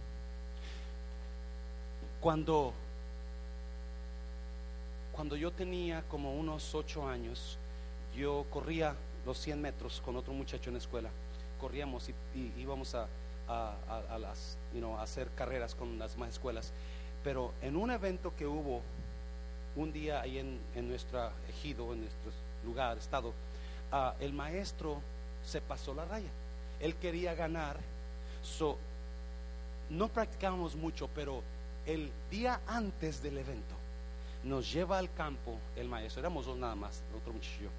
Cuando cuando yo tenía como unos ocho años, yo corría los 100 metros con otro muchacho en la escuela. Corríamos y, íbamos a, las, a hacer carreras con las más escuelas. Pero en un evento que hubo un día ahí en, nuestro ejido, en nuestro lugar, estado, ah, el maestro se pasó la raya. Él quería ganar. So, no practicábamos mucho, pero el día antes del evento nos lleva al campo el maestro. Éramos dos nada más, el otro muchacho,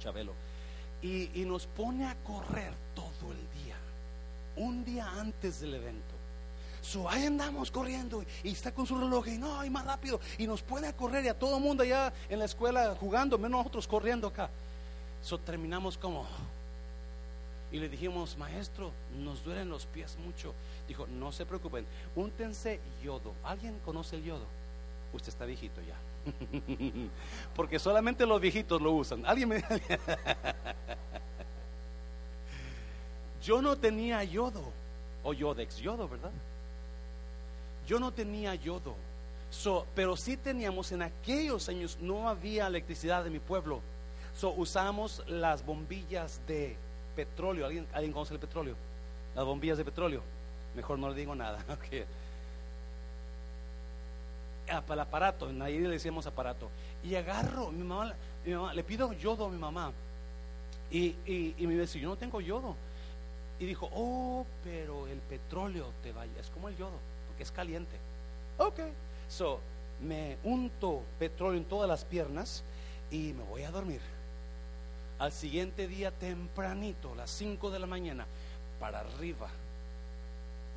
Chabelo. Y, y nos pone a correr todo el día, un día antes del evento. So, ahí andamos corriendo y está con su reloj y no, hay más rápido. Y nos puede correr y a todo el mundo allá en la escuela jugando, menos nosotros corriendo acá. So, terminamos como. Y le dijimos, maestro, nos duelen los pies mucho. Dijo, no se preocupen, úntense yodo. ¿Alguien conoce el yodo? Usted está viejito ya. Porque solamente los viejitos lo usan. Alguien me Yo no tenía yodo o yodex, yodo, ¿verdad? Yo no tenía yodo. pero sí teníamos en aquellos años no había electricidad en mi pueblo. So usamos las bombillas de petróleo. ¿Alguien, ¿Alguien conoce el petróleo? Las bombillas de petróleo. Mejor no le digo nada. Okay. Ah, el aparato, en ahí le decíamos aparato. Y agarro, mi mamá, le pido yodo a mi mamá. Y, y, me dice, yo no tengo yodo. Y dijo, oh, pero el petróleo te vaya. Es como el yodo, porque es caliente. Ok. So, me unto petróleo en todas las piernas y me voy a dormir. Al siguiente día tempranito, a las 5 de la mañana, para arriba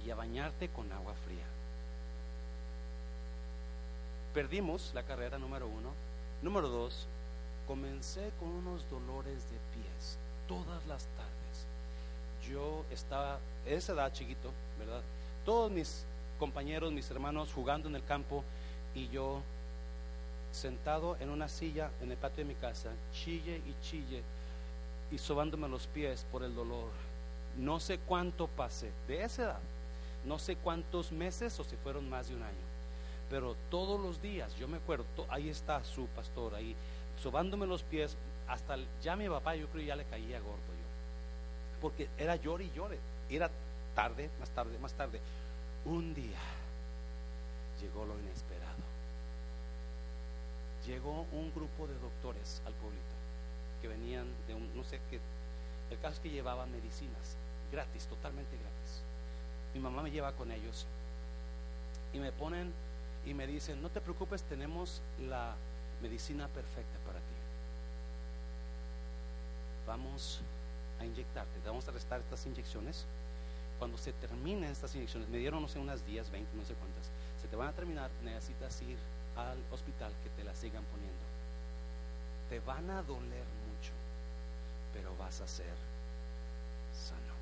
y a bañarte con agua fría. Perdimos la carrera número uno. Número dos, comencé con unos dolores de pies todas las tardes. Yo estaba, en esa edad chiquito, ¿verdad? Todos mis compañeros, mis hermanos jugando en el campo y yo sentado en una silla en el patio de mi casa, chille y chille y sobándome los pies por el dolor. No sé cuánto pasé de esa edad, no sé cuántos meses o si fueron más de un año, pero todos los días, yo me acuerdo, ahí está su pastor, ahí sobándome los pies, hasta ya mi papá yo creo ya le caía gordo yo, porque era llore y llore, era tarde, más tarde, más tarde. Un día llegó lo inesperado. Llegó un grupo de doctores al pueblito que venían de un, no sé qué, el caso es que llevaban medicinas gratis, totalmente gratis. Mi mamá me lleva con ellos y me ponen y me dicen, no te preocupes, tenemos la medicina perfecta para ti. Vamos a inyectarte, vamos a restar estas inyecciones. Cuando se terminen estas inyecciones, me dieron no sé unas días, 20, no sé cuántas, se te van a terminar, necesitas ir al hospital que te la sigan poniendo. Te van a doler mucho, pero vas a ser sano.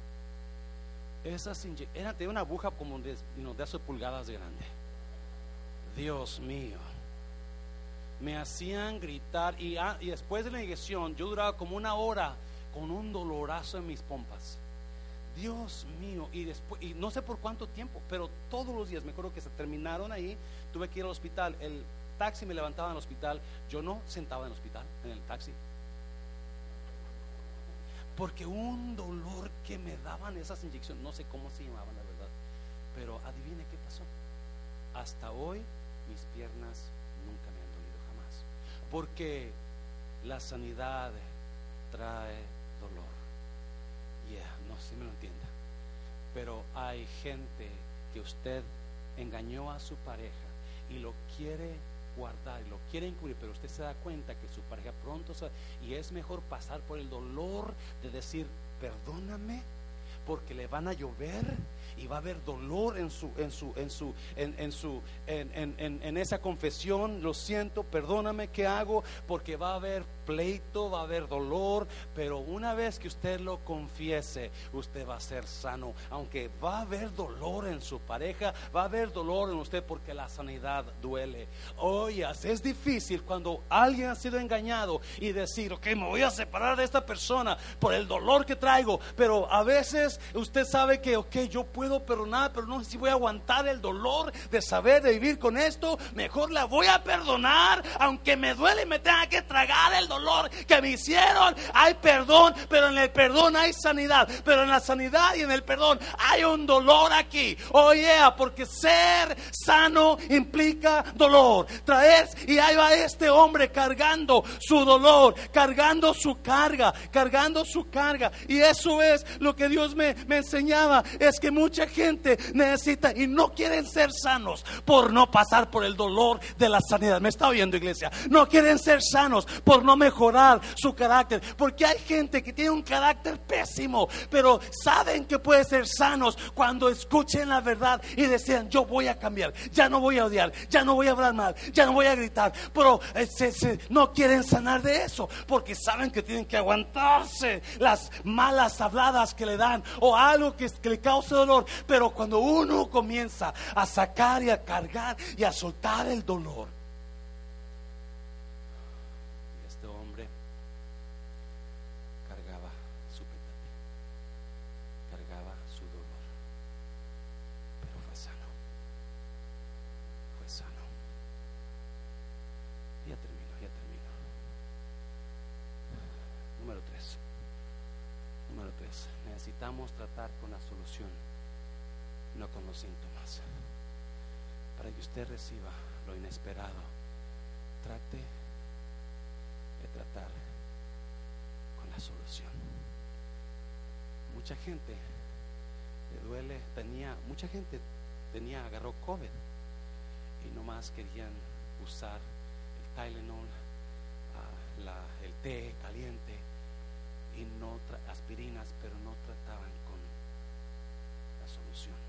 Esas era de una aguja como de, de hace pulgadas de grande. Dios mío. Me hacían gritar y, ah, y después de la inyección yo duraba como una hora con un dolorazo en mis pompas. Dios mío, y después, y no sé por cuánto tiempo, pero todos los días, me acuerdo que se terminaron ahí, tuve que ir al hospital, el taxi me levantaba en el hospital, yo no sentaba en el hospital, en el taxi. Porque un dolor que me daban esas inyecciones, no sé cómo se llamaban la verdad, pero adivine qué pasó. Hasta hoy mis piernas nunca me han dolido jamás. Porque la sanidad trae dolor. Yeah, no si me lo entienda. Pero hay gente que usted engañó a su pareja y lo quiere guardar y lo quiere encubrir, pero usted se da cuenta que su pareja pronto y es mejor pasar por el dolor de decir, perdóname, porque le van a llover y va a haber dolor en su en su en su en, su en, en, esa confesión lo siento perdóname qué hago porque va a haber pleito va a haber dolor pero una vez que usted lo confiese usted va a ser sano aunque va a haber dolor en su pareja va a haber dolor en usted porque la sanidad duele oye es difícil cuando alguien ha sido engañado y decir ok me voy a separar de esta persona por el dolor que traigo pero a veces usted sabe que ok yo puedo perdonar, pero no sé si voy a aguantar el dolor de saber de vivir con esto. Mejor la voy a perdonar, aunque me duele y me tenga que tragar el dolor que me hicieron. Hay perdón, pero en el perdón hay sanidad. Pero en la sanidad y en el perdón hay un dolor aquí. Oye, porque ser sano implica dolor. Traer, y ahí va este hombre cargando su dolor, cargando su carga, cargando su carga. Y eso es lo que Dios me, me enseñaba. Es que mucha gente necesita y no quieren ser sanos por no pasar por el dolor de la sanidad. ¿Me está oyendo, iglesia? No quieren ser sanos por no mejorar su carácter. Porque hay gente que tiene un carácter pésimo, pero saben que puede ser sanos cuando escuchen la verdad y decían, yo voy a cambiar, ya no voy a odiar, ya no voy a hablar mal, ya no voy a gritar. Pero eh, no quieren sanar de eso porque saben que tienen que aguantarse las malas habladas que le dan o algo que, que le cause dolor pero cuando uno comienza a sacar y a cargar y a soltar el dolor,
necesitamos tratar con la solución, no con los síntomas. Para que reciba lo inesperado, trate de tratar con la solución. Mucha gente le duele, tenía, mucha gente tenía, agarró COVID y nomás querían usar el Tylenol, ah, la- el té caliente y no aspirinas, pero no trataban con la solución.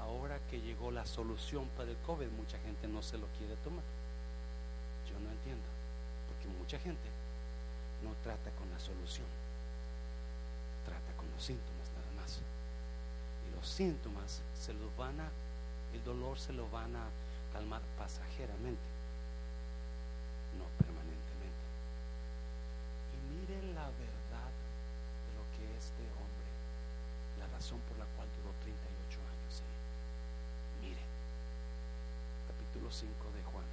Ahora que llegó la solución para el COVID, mucha gente no se lo quiere tomar. Yo no entiendo, porque mucha gente no trata con la solución, trata con los síntomas nada más. Y los síntomas se los van a, el dolor se lo van a calmar pasajeramente, no permanentemente. Y miren la verdad de lo que este hombre, la razón por la cual duró 38 años ahí. Mire, capítulo 5 de Juan.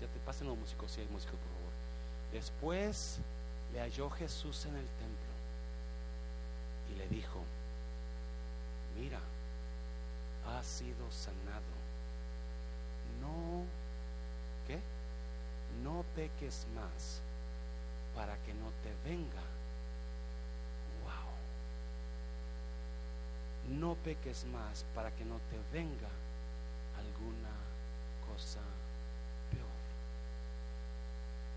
Ya te pasen los músicos, si hay músicos, por favor. Después le halló Jesús en el templo y le dijo, mira, has sido sanado. No, ¿qué? No peques más para que no te venga. Wow. No peques más para que no te venga alguna peor.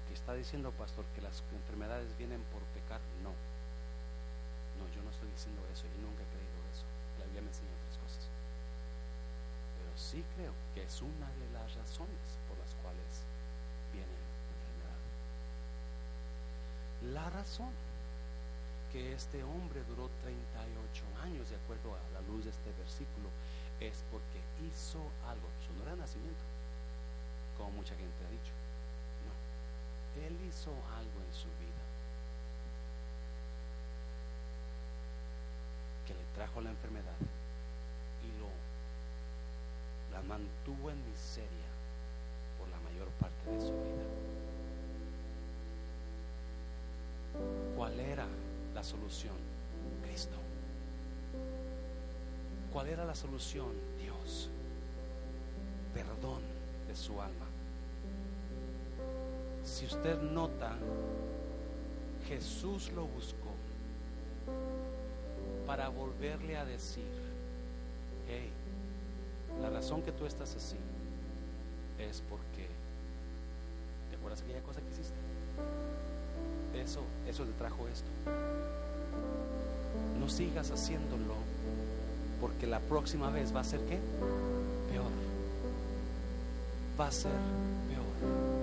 ¿Qué está diciendo, pastor? Que las enfermedades vienen por pecar. No. No, yo no estoy diciendo eso y nunca he creído eso. La Biblia me enseña otras cosas. Pero sí creo que es una de las razones por las cuales viene la enfermedad. La razón que este hombre duró 38 años, de acuerdo a la luz de este versículo, es porque hizo algo. Eso no era nacimiento, como mucha gente ha dicho. No. Él hizo algo en su vida que le trajo la enfermedad y lo mantuvo en miseria por la mayor parte de su vida. ¿Cuál era la solución? Cristo. ¿Cuál era la solución? Dios. Perdón de su alma. Si usted nota, Jesús lo buscó para volverle a decir, hey, la razón que tú estás así es porque, ¿te acuerdas aquella cosa que hiciste? Eso, eso te trajo esto. No sigas haciéndolo porque la próxima vez va a ser qué? Peor. Va a ser peor.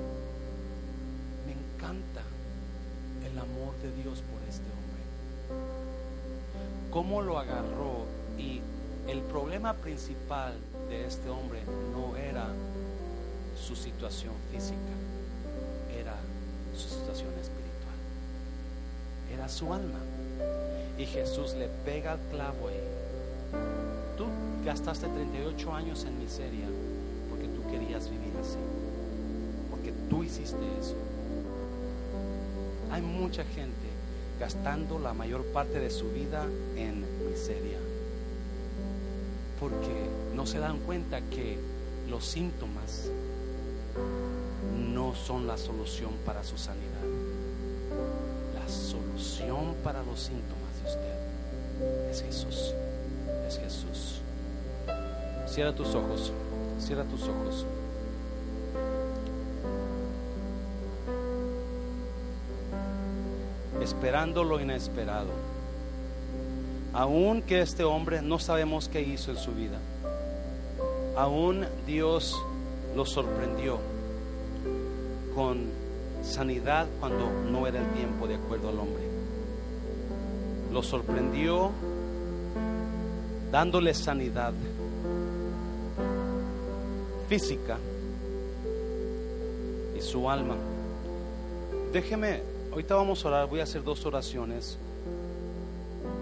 El amor de Dios por este hombre. Cómo lo agarró y el problema principal de este hombre no era su situación física, era su situación espiritual, era su alma. Y Jesús le pega el clavo ahí. Tú gastaste 38 años en miseria porque tú querías vivir así, porque tú hiciste eso. Hay mucha gente gastando la mayor parte de su vida en miseria porque no se dan cuenta que los síntomas no son la solución para su sanidad. La solución para los síntomas de usted es Jesús. Es Jesús. Cierra tus ojos. Cierra tus ojos. Esperando lo inesperado. Aún que este hombre no sabemos qué hizo en su vida. Aún Dios lo sorprendió con sanidad cuando no era el tiempo de acuerdo al hombre. Lo sorprendió dándole sanidad física y su alma. Déjeme, ahorita vamos a orar, voy a hacer dos oraciones.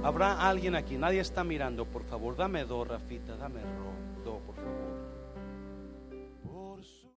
Habrá alguien aquí, nadie está mirando, por favor, dame dos, Rafita, dame dos.